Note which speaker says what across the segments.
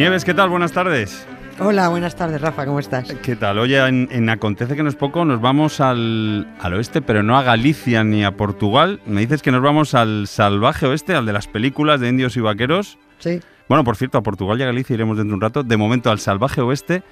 Speaker 1: Nieves, ¿qué tal? Buenas tardes.
Speaker 2: Hola, buenas tardes, Rafa, ¿cómo estás?
Speaker 1: ¿Qué tal? Oye, en, en Acontece que no es poco, nos vamos al, al oeste, pero no a Galicia ni a Portugal. Me dices que nos vamos al salvaje oeste, al de las películas de indios y vaqueros.
Speaker 2: Sí.
Speaker 1: Bueno, por cierto, a Portugal y a Galicia iremos dentro de un rato. De momento al salvaje oeste.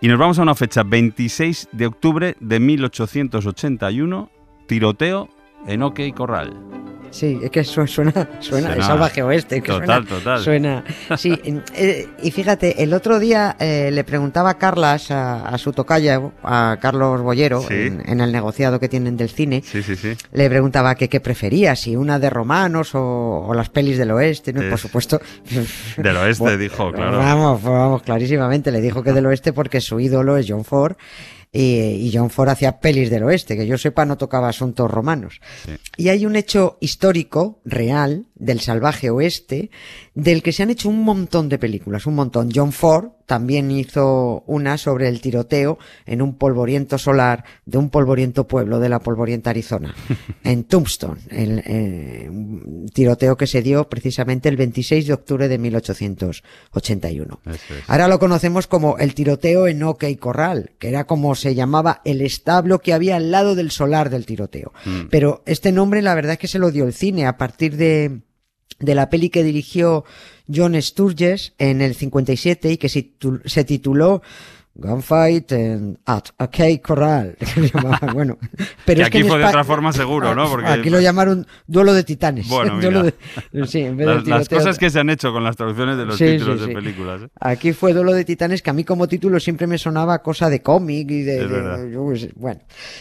Speaker 1: Y nos vamos a una fecha, 26 de octubre de 1881, tiroteo en OK Corral.
Speaker 2: Sí, es que su- suena, suena,
Speaker 1: Suena-
Speaker 2: de salvaje oeste. Que
Speaker 1: total,
Speaker 2: suena,
Speaker 1: total.
Speaker 2: Suena, sí, eh, y fíjate, el otro día eh, le preguntaba a Carlas, a, a su tocaya, a Carlos Bollero,
Speaker 1: Sí.
Speaker 2: en, en el negociado que tienen del cine,
Speaker 1: Sí, sí, sí.
Speaker 2: le preguntaba que qué prefería, si una de romanos o, o las pelis del oeste, por
Speaker 1: Es-
Speaker 2: supuesto.
Speaker 1: Del oeste, dijo, claro.
Speaker 2: Vamos, vamos, clarísimamente. Le dijo que del oeste porque su ídolo es John Ford. Y, y John Ford hacía pelis del oeste, que yo sepa no tocaba asuntos romanos.
Speaker 1: Sí.
Speaker 2: Y hay un hecho histórico, real, del salvaje oeste, del que se han hecho un montón de películas, un montón. John Ford también hizo una sobre el tiroteo en un polvoriento solar de un polvoriento pueblo de la polvorienta Arizona, en Tombstone, el, eh, tiroteo que se dio precisamente el 26 de octubre de 1881.
Speaker 1: Eso es.
Speaker 2: Ahora lo conocemos como el tiroteo en OK Corral, que era como se llamaba el establo que había al lado del solar del tiroteo.
Speaker 1: Mm.
Speaker 2: Pero este nombre la verdad es que se lo dio el cine a partir de, de la peli que dirigió John Sturges en el 57 y que se tituló Gunfight en- at OK Corral. bueno, pero es
Speaker 1: aquí fue de otra forma seguro, ¿no? Porque-
Speaker 2: Aquí lo llamaron duelo de titanes.
Speaker 1: Bueno,
Speaker 2: Duelo
Speaker 1: mira.
Speaker 2: de- sí, en vez de
Speaker 1: Las, cosas que se han hecho con las traducciones de los
Speaker 2: Sí,
Speaker 1: títulos
Speaker 2: sí,
Speaker 1: de películas. ¿eh?
Speaker 2: Aquí fue Duelo de Titanes, que a mí como título siempre me sonaba cosa de cómic y de... Yo bueno,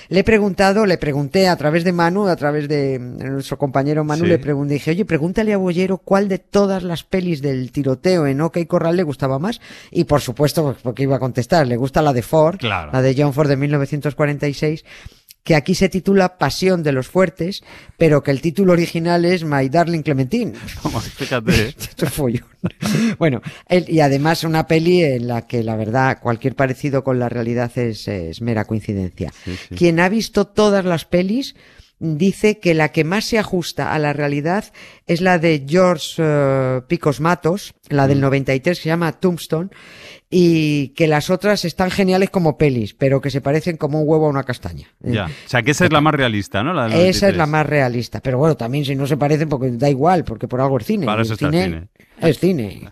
Speaker 2: le he preguntado, le pregunté a través de Manu, a través de nuestro compañero Manu, le pregunté, dije, oye, pregúntale a Bollero cuál de todas las pelis del tiroteo en OK Corral le gustaba más. Y por supuesto, pues, porque iba a contestar, le gusta la de Ford,
Speaker 1: Claro.
Speaker 2: la de John Ford de 1946 que aquí se titula Pasión de los Fuertes, pero que el título original es My Darling Clementine.
Speaker 1: Vamos, fíjate.
Speaker 2: Bueno, el- y además una peli en la que la verdad cualquier parecido con la realidad es, es mera coincidencia.
Speaker 1: Sí, sí.
Speaker 2: Quien ha visto todas las pelis dice que la que más se ajusta a la realidad es la de George eh, Picos Matos, la
Speaker 1: Mm.
Speaker 2: del 93 que se llama Tombstone, y que las otras están geniales como pelis, pero que se parecen como un huevo a una castaña.
Speaker 1: Ya. O sea, que esa es la más realista, ¿no? La del
Speaker 2: Esa es
Speaker 1: 93.
Speaker 2: la más realista. Pero bueno, también si no se parecen, porque da igual, porque por algo es cine.
Speaker 1: Para eso está el cine.
Speaker 2: Es cine.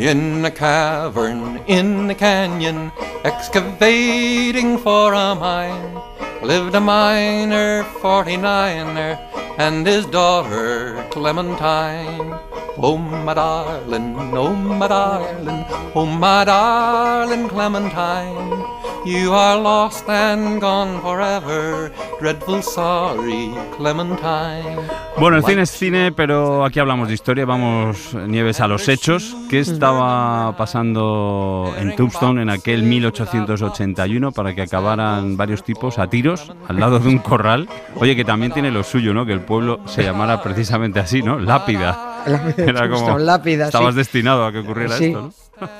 Speaker 3: In a cavern, in a canyon, excavating for a mine, lived a miner, 49er, and his daughter Clementine. Oh, my darling, oh, my darling, oh, my darling Clementine, you are lost and gone forever, dreadful sorry, Clementine.
Speaker 1: Bueno, el cine es cine, pero aquí hablamos de historia. Vamos, Nieves, a los hechos. ¿Qué estaba pasando en Tombstone en aquel 1881 para que acabaran varios tipos a tiros al lado de un corral? Oye, que también tiene lo suyo, ¿no? Que el pueblo se llamara precisamente así, ¿no? Lápida. Era como...
Speaker 2: Tombstone, lápida,
Speaker 1: Estabas
Speaker 2: sí.
Speaker 1: destinado a que ocurriera
Speaker 2: Sí.
Speaker 1: esto, ¿no?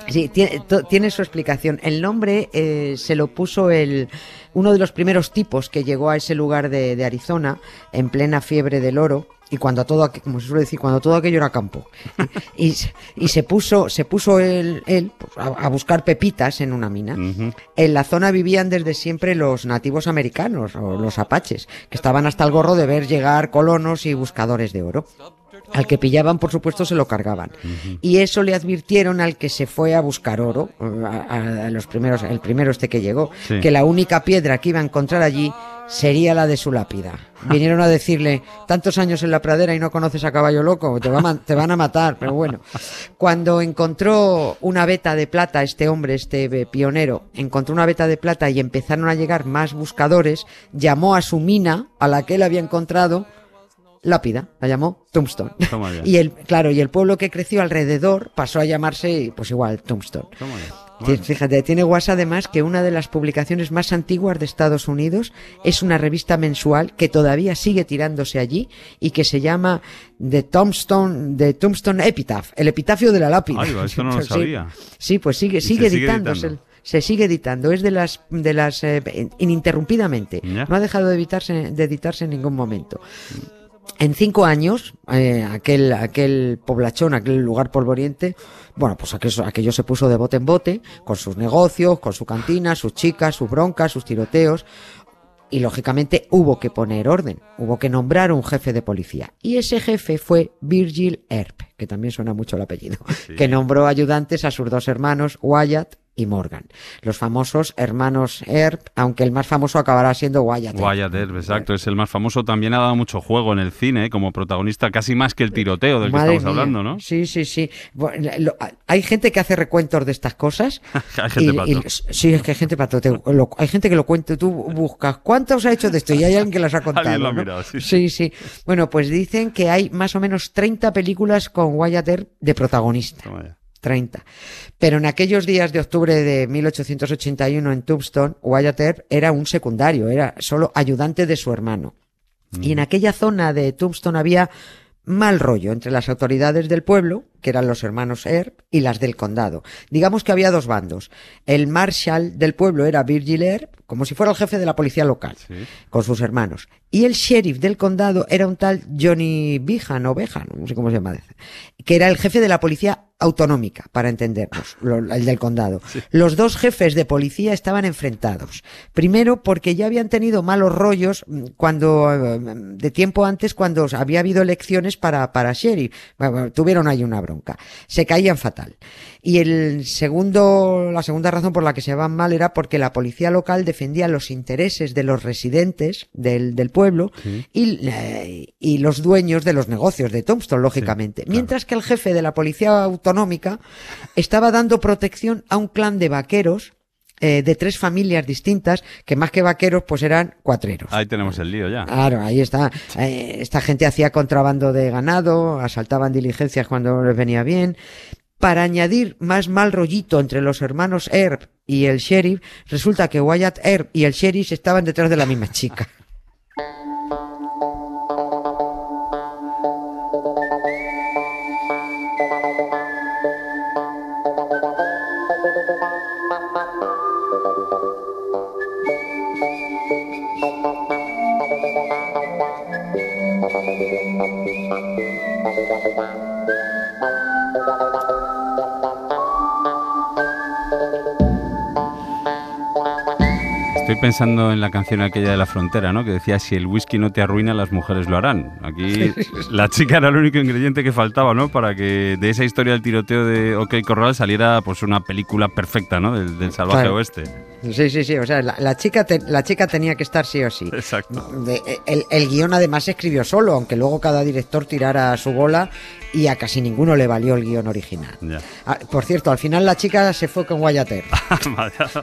Speaker 2: Sí, tiene, su explicación. El nombre eh, se lo puso el uno de los primeros tipos que llegó a ese lugar de, de Arizona en plena fiebre del oro y cuando todo, como se suele decir, cuando todo aquello era campo. Y, y se- puso, se puso él, él pues, a, a buscar pepitas en una mina. En la zona vivían desde siempre los nativos americanos o los apaches, que estaban hasta el gorro de ver llegar colonos y buscadores de oro. Al que pillaban, por supuesto, se lo cargaban. Y eso le advirtieron al que se fue a buscar oro, a, a- los primeros, el primero este que llegó,
Speaker 1: Sí.
Speaker 2: que la única piedra que iba a encontrar allí sería la de su lápida. Vinieron a decirle, tantos años en la pradera y no conoces a caballo loco, te, va a ma- te van a matar, pero bueno. Cuando encontró una veta de plata, este hombre, este eh, pionero, encontró una veta de plata y empezaron a llegar más buscadores, llamó a su mina, a la que él había encontrado, lápida, la llamó Tombstone.
Speaker 1: Ya.
Speaker 2: Y el, claro, y el pueblo que creció alrededor pasó a llamarse, pues igual, Tombstone.
Speaker 1: Bueno.
Speaker 2: Fíjate, tiene guasa además que una de las publicaciones más antiguas de Estados Unidos es una revista mensual que todavía sigue tirándose allí y que se llama The Tombstone, The Tombstone Epitaph, el epitafio de la lápida.
Speaker 1: Ay, esto no lo
Speaker 2: Sí.
Speaker 1: sabía.
Speaker 2: Sí, pues sigue, sigue
Speaker 1: se sigue
Speaker 2: editándose.
Speaker 1: editando.
Speaker 2: Se sigue editando, es de las, de las eh, ininterrumpidamente.
Speaker 1: Ya.
Speaker 2: No ha dejado de editarse, de editarse en ningún momento. En cinco años, eh, aquel, aquel poblachón, aquel lugar polvoriente, bueno, pues aquello, aquello se puso de bote en bote, con sus negocios, con su cantina, sus chicas, sus broncas, sus tiroteos. Y lógicamente hubo que poner orden, hubo que nombrar un jefe de policía. Y ese jefe fue Virgil Earp, que también suena mucho el apellido, que nombró ayudantes a sus dos hermanos, Wyatt y Morgan. Los famosos hermanos Earp, aunque el más famoso acabará siendo Wyatt. Earp.
Speaker 1: Wyatt Earp, exacto, es el más famoso. También ha dado mucho juego en el cine ¿eh? como protagonista, casi más que el tiroteo del que estamos
Speaker 2: mía.
Speaker 1: hablando, ¿no?
Speaker 2: Sí, sí, sí. Bueno, lo- hay gente que hace recuentos de estas cosas.
Speaker 1: Hay gente
Speaker 2: y-
Speaker 1: pato.
Speaker 2: y- sí, es que hay gente pato. te- lo- hay gente que lo cuenta. Tú buscas cuántos ha hecho de esto y hay alguien que las ha contado.
Speaker 1: Alguien lo ha
Speaker 2: ¿no?
Speaker 1: mirado, sí,
Speaker 2: sí, sí. Bueno, pues dicen que hay más o menos 30 películas con Wyatt Earp de protagonista.
Speaker 1: Toma ya.
Speaker 2: 30. Pero en aquellos días de octubre de 1881 en Tombstone, Wyatt Earp era un secundario, era solo ayudante de su hermano. Y en aquella zona de Tombstone había mal rollo entre las autoridades del pueblo, que eran los hermanos Earp, y las del condado. Digamos que había dos bandos. El marshal del pueblo era Virgil Earp, como si fuera el jefe de la policía local,
Speaker 1: Sí.
Speaker 2: con sus hermanos. Y el sheriff del condado era un tal Johnny Behan o Behan, no sé cómo se llama, que era el jefe de la policía autonómica, para entendernos, el del condado. Los dos jefes de policía estaban enfrentados. Primero porque ya habían tenido malos rollos mm, cuando, eh, de tiempo antes, cuando había habido elecciones para, para sheriff. Bueno, tuvieron ahí una bronca. Se caían fatal. Y el segundo, la segunda razón por la que se van mal era porque la policía local defendía los intereses de los residentes del, del pueblo y, eh, y los dueños de los negocios de Tombstone, lógicamente. Mientras que el jefe de la policía autonómica estaba dando protección a un clan de vaqueros eh, de tres familias distintas que más que vaqueros pues eran cuatreros.
Speaker 1: Ahí tenemos el lío ya.
Speaker 2: Claro, ahí está. Eh, esta gente hacía contrabando de ganado, asaltaban diligencias cuando les venía bien. Para añadir más mal rollito entre los hermanos Earp y el sheriff, resulta que Wyatt Earp y el sheriff estaban detrás de la misma chica.
Speaker 1: pensando en la canción aquella de la frontera, ¿no? Que decía, si el whisky no te arruina, las mujeres lo harán. Aquí la chica era el único ingrediente que faltaba, ¿no? Para que de esa historia del tiroteo de OK Corral saliera pues una película perfecta, ¿no? Del, del salvaje
Speaker 2: Claro.
Speaker 1: oeste.
Speaker 2: Sí, sí, sí. O sea, la, la chica, te- la chica tenía que estar sí o sí.
Speaker 1: Exacto.
Speaker 2: De- el, el guion además se escribió solo, aunque luego cada director tirara su bola y a casi ninguno le valió el guion original. Ah, por cierto, al final la chica se fue con Earp.
Speaker 1: Vaya.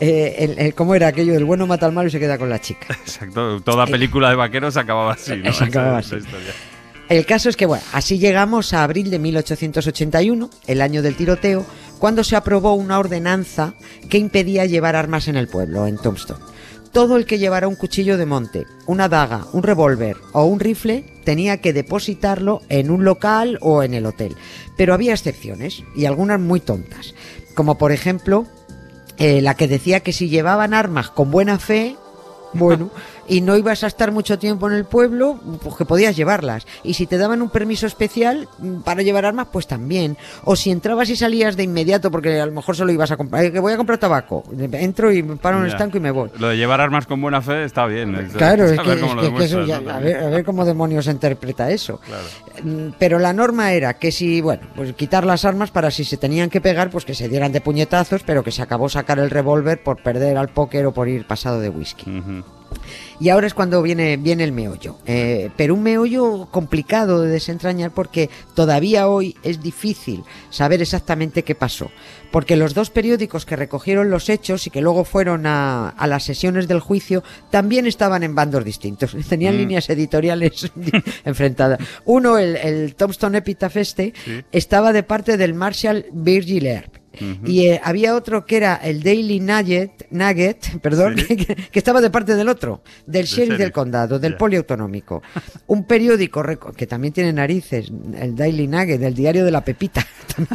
Speaker 2: Eh, el- el- ¿Cómo era aquello? El bueno mata al malo y se queda con la chica.
Speaker 1: Exacto. Toda película de vaqueros acababa
Speaker 2: El caso es que, bueno, así llegamos a abril de 1881, el año del tiroteo, cuando se aprobó una ordenanza que impedía llevar armas en el pueblo, en Tombstone. Todo el que llevara un cuchillo de monte, una daga, un revólver o un rifle tenía que depositarlo en un local o en el hotel. Pero había excepciones, y algunas muy tontas, como por ejemplo eh, la que decía que si llevaban armas con buena fe, bueno, y no ibas a estar mucho tiempo en el pueblo, pues que podías llevarlas. Y si te daban un permiso especial mm, para llevar armas, pues también. O si entrabas y salías de inmediato, porque a lo mejor solo ibas a comprar, eh, que voy a comprar tabaco, entro y me paro en el estanco y me voy.
Speaker 1: Lo de llevar armas con buena fe está bien.
Speaker 2: Claro, es que, a, ver, cómo demonios se interpreta eso.
Speaker 1: Claro.
Speaker 2: Mm, Pero la norma era que si, bueno, pues quitar las armas para si se tenían que pegar, pues que se dieran de puñetazos, pero que se acabó sacar el revólver por perder al póker o por ir pasado de whisky.
Speaker 1: Ujú.
Speaker 2: Y ahora es cuando viene, viene el meollo. Eh, pero un meollo complicado de desentrañar porque todavía hoy es difícil saber exactamente qué pasó. Porque los dos periódicos que recogieron los hechos y que luego fueron a, a las sesiones del juicio también estaban en bandos distintos. Tenían
Speaker 1: Mm.
Speaker 2: líneas editoriales enfrentadas. Uno, el, el Tombstone Epitaph este,
Speaker 1: Sí.
Speaker 2: estaba de parte del Marshal Virgil Earp. Y eh, había otro que era el Daily Nugget, Nugget perdón,
Speaker 1: Sí.
Speaker 2: que, que estaba de parte del otro, del sheriff del
Speaker 1: sheriff.
Speaker 2: condado, del
Speaker 1: Ya.
Speaker 2: poliautonómico. Un periódico que también tiene narices, el Daily Nugget, del diario de la Pepita.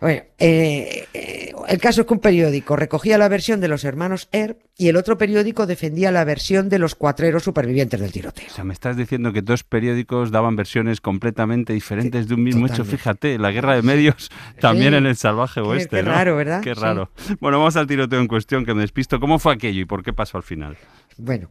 Speaker 2: Bueno, eh, eh, el caso es que un periódico recogía la versión de los hermanos Earp y el otro periódico defendía la versión de los cuatreros supervivientes del tiroteo.
Speaker 1: O sea, me estás diciendo que dos periódicos daban versiones completamente diferentes de un mismo hecho. Fíjate, la guerra de medios también en el salvaje
Speaker 2: Qué-
Speaker 1: oeste.
Speaker 2: qué
Speaker 1: ¿no?
Speaker 2: raro, ¿verdad?
Speaker 1: Qué
Speaker 2: Sí.
Speaker 1: raro. Bueno, vamos al tiroteo en cuestión, que me despisto. ¿Cómo fue aquello y por qué pasó al final?
Speaker 2: Bueno.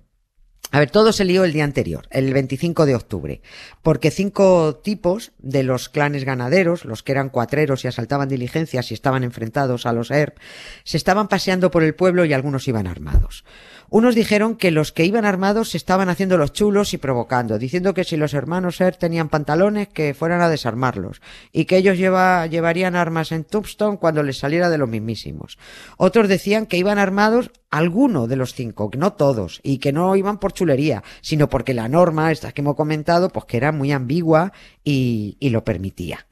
Speaker 2: A ver, todo se lió el día anterior, el 25 de octubre, porque cinco tipos de los clanes ganaderos, los que eran cuatreros y asaltaban diligencias y estaban enfrentados a los ERP, se estaban paseando por el pueblo y algunos iban armados. Unos dijeron que los que iban armados se estaban haciendo los chulos y provocando, diciendo que si los hermanos ERP tenían pantalones que fueran a desarmarlos y que ellos lleva- llevarían armas en Tombstone cuando les saliera de los mismísimos. Otros decían que iban armados alguno de los cinco, no todos, y que no iban por chulería, sino porque la norma, esta que hemos comentado, pues que era muy ambigua y lo permitía.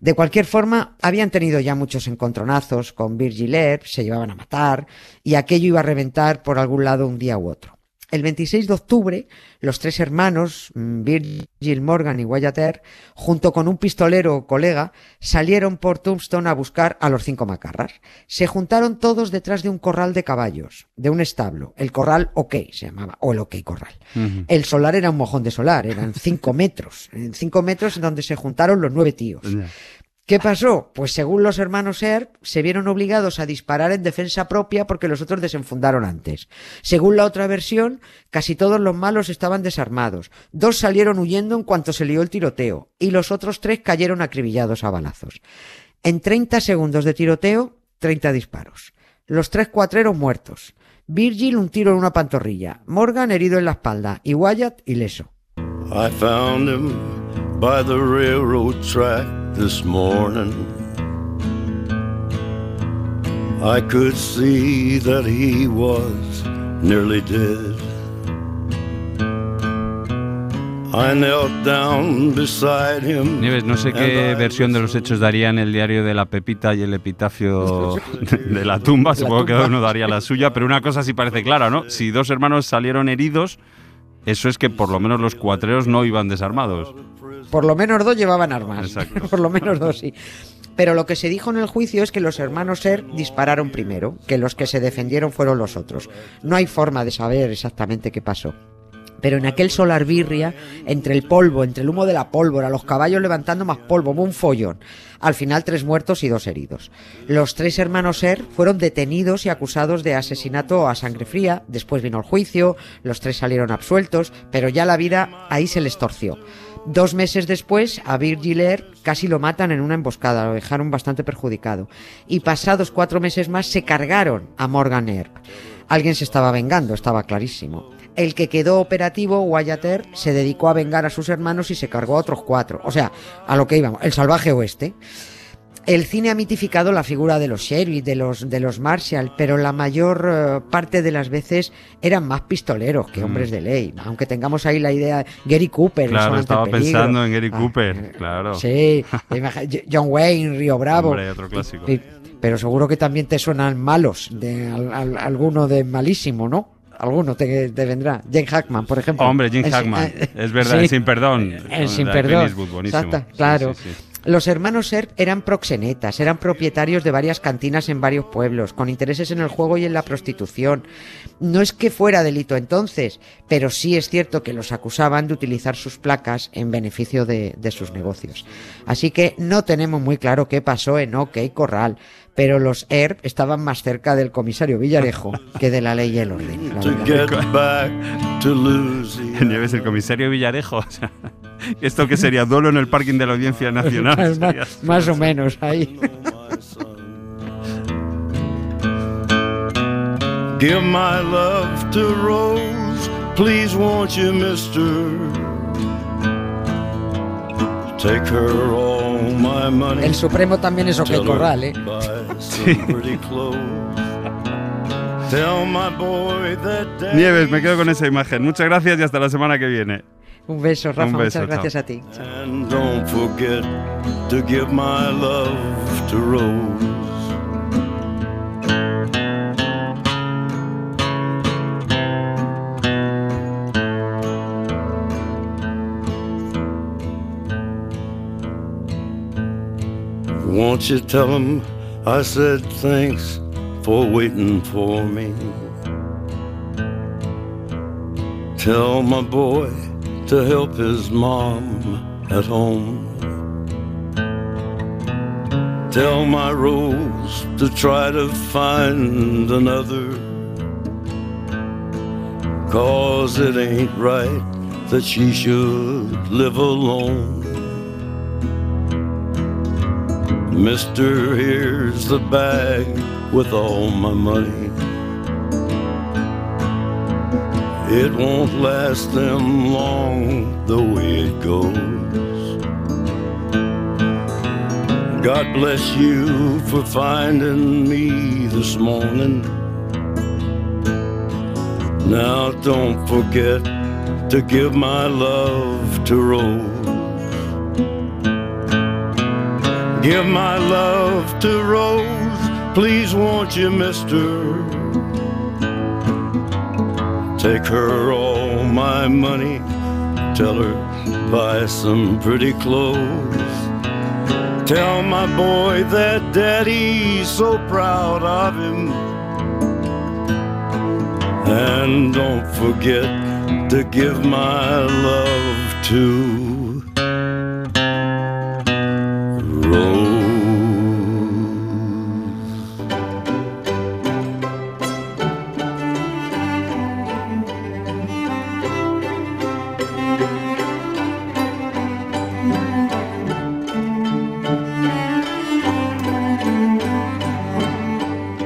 Speaker 2: De cualquier forma, habían tenido ya muchos encontronazos con Virgil Earp, se llevaban a matar, y aquello iba a reventar por algún lado un día u otro. El 26 de octubre, los tres hermanos, mm, Virgil Morgan y Wyatt Earp, junto con un pistolero colega, salieron por Tombstone a buscar a los cinco macarras. Se juntaron todos detrás de un corral de caballos, de un establo, el corral OK se llamaba, o el OK Corral. El solar era un mojón de solar, eran cinco metros, en cinco metros en donde se juntaron los nueve tíos. ¿Qué pasó? Pues según los hermanos Earp, se vieron obligados a disparar en defensa propia porque los otros desenfundaron antes. Según la otra versión, casi todos los malos estaban desarmados. Dos salieron huyendo en cuanto se lió el tiroteo y los otros tres cayeron acribillados a balazos. En 30 segundos de tiroteo, 30 disparos. Los tres cuatreros muertos. Virgil un tiro en una pantorrilla. Morgan herido en la espalda y Wyatt ileso.
Speaker 4: I found him by the railroad track this morning. I could see that he was nearly dead. I knelt down beside him.
Speaker 1: Nieves, no sé qué versión de los hechos darían el diario de la Pepita y el epitafio de la tumba. Supongo que uno daría la suya, pero una cosa sí parece clara, ¿no? Si dos hermanos salieron heridos, eso es que por lo menos los cuatreros no iban desarmados.
Speaker 2: Por lo menos dos llevaban armas.
Speaker 1: Exacto.
Speaker 2: Por lo menos dos, sí. Pero lo que se dijo en el juicio es que los hermanos Ser dispararon primero, que los que se defendieron fueron los otros. No hay forma de saber exactamente qué pasó. Pero en aquel solar birria, entre el polvo, entre el humo de la pólvora, los caballos levantando más polvo, un follón. Al final tres muertos y dos heridos. Los tres hermanos Ser fueron detenidos y acusados de asesinato a sangre fría. Después vino el juicio, los tres salieron absueltos, pero ya la vida ahí se les torció. Dos meses después, a Virgil Earp casi lo matan en una emboscada, lo dejaron bastante perjudicado. Y pasados cuatro meses más se cargaron a Morgan Earp. Alguien se estaba vengando, estaba clarísimo. El que quedó operativo, Wyatt Earp, se dedicó a vengar a sus hermanos y se cargó a otros cuatro. O sea, a lo que íbamos, el salvaje oeste. El cine ha mitificado la figura de los sheriff, de los, de los Marshall, pero la mayor eh, parte de las veces eran más pistoleros que hombres de ley. Aunque tengamos ahí la idea Gary Cooper.
Speaker 1: Claro, estaba pensando en Gary
Speaker 2: Ah,
Speaker 1: Cooper,
Speaker 2: eh,
Speaker 1: claro.
Speaker 2: Sí, John Wayne, Río Bravo.
Speaker 1: Hombre, otro clásico.
Speaker 2: Pero seguro que también te suenan malos, de al- al- alguno de malísimo, ¿no? Alguno te, te vendrá. Jane Hackman, por ejemplo.
Speaker 1: Hombre, Jim Hackman.
Speaker 2: eh,
Speaker 1: Es verdad,
Speaker 2: sí.
Speaker 1: en Sin Perdón.
Speaker 2: En Sin Perdón. Exacto, claro.
Speaker 1: sí, sí.
Speaker 2: Los hermanos Earp eran proxenetas, eran propietarios de varias cantinas en varios pueblos, con intereses en el juego y en la prostitución. No es que fuera delito entonces, pero sí es cierto que los acusaban de utilizar sus placas en beneficio de, de sus negocios. Así que no tenemos muy claro qué pasó en OK Corral, pero los Earp estaban más cerca del comisario Villarejo que de la ley y el orden.
Speaker 1: Nieves, el comisario Villarejo. ¿Esto que sería? ¿Duelo en el parking de la Audiencia Nacional?
Speaker 2: más, o menos ahí.
Speaker 4: my son. Give my love to Rose Please won't you, mister? Take her all my money.
Speaker 2: El Supremo también es OK Corral, ¿eh?
Speaker 1: Nieves, me quedo con esa imagen. Muchas gracias y hasta la semana que viene.
Speaker 2: Un beso, Rafa.
Speaker 1: Un beso,
Speaker 2: muchas gracias
Speaker 1: chao.
Speaker 2: a ti. Chao.
Speaker 4: And don't forget to give my love to Rose. Won't you tell him I said thanks for waiting for me? Tell my boy to help his mom at home. Tell my Rose to try to find another. Cause it ain't right that she should live alone. Mister, here's the bag with all my money. It won't last them long the way it goes. God bless you for finding me this morning. Now don't forget to give my love to Rose. Give my love to Rose, please won't you, mister? Take her all my money, tell her buy some pretty clothes. Tell my boy that daddy's so proud of him. And don't forget to give my love to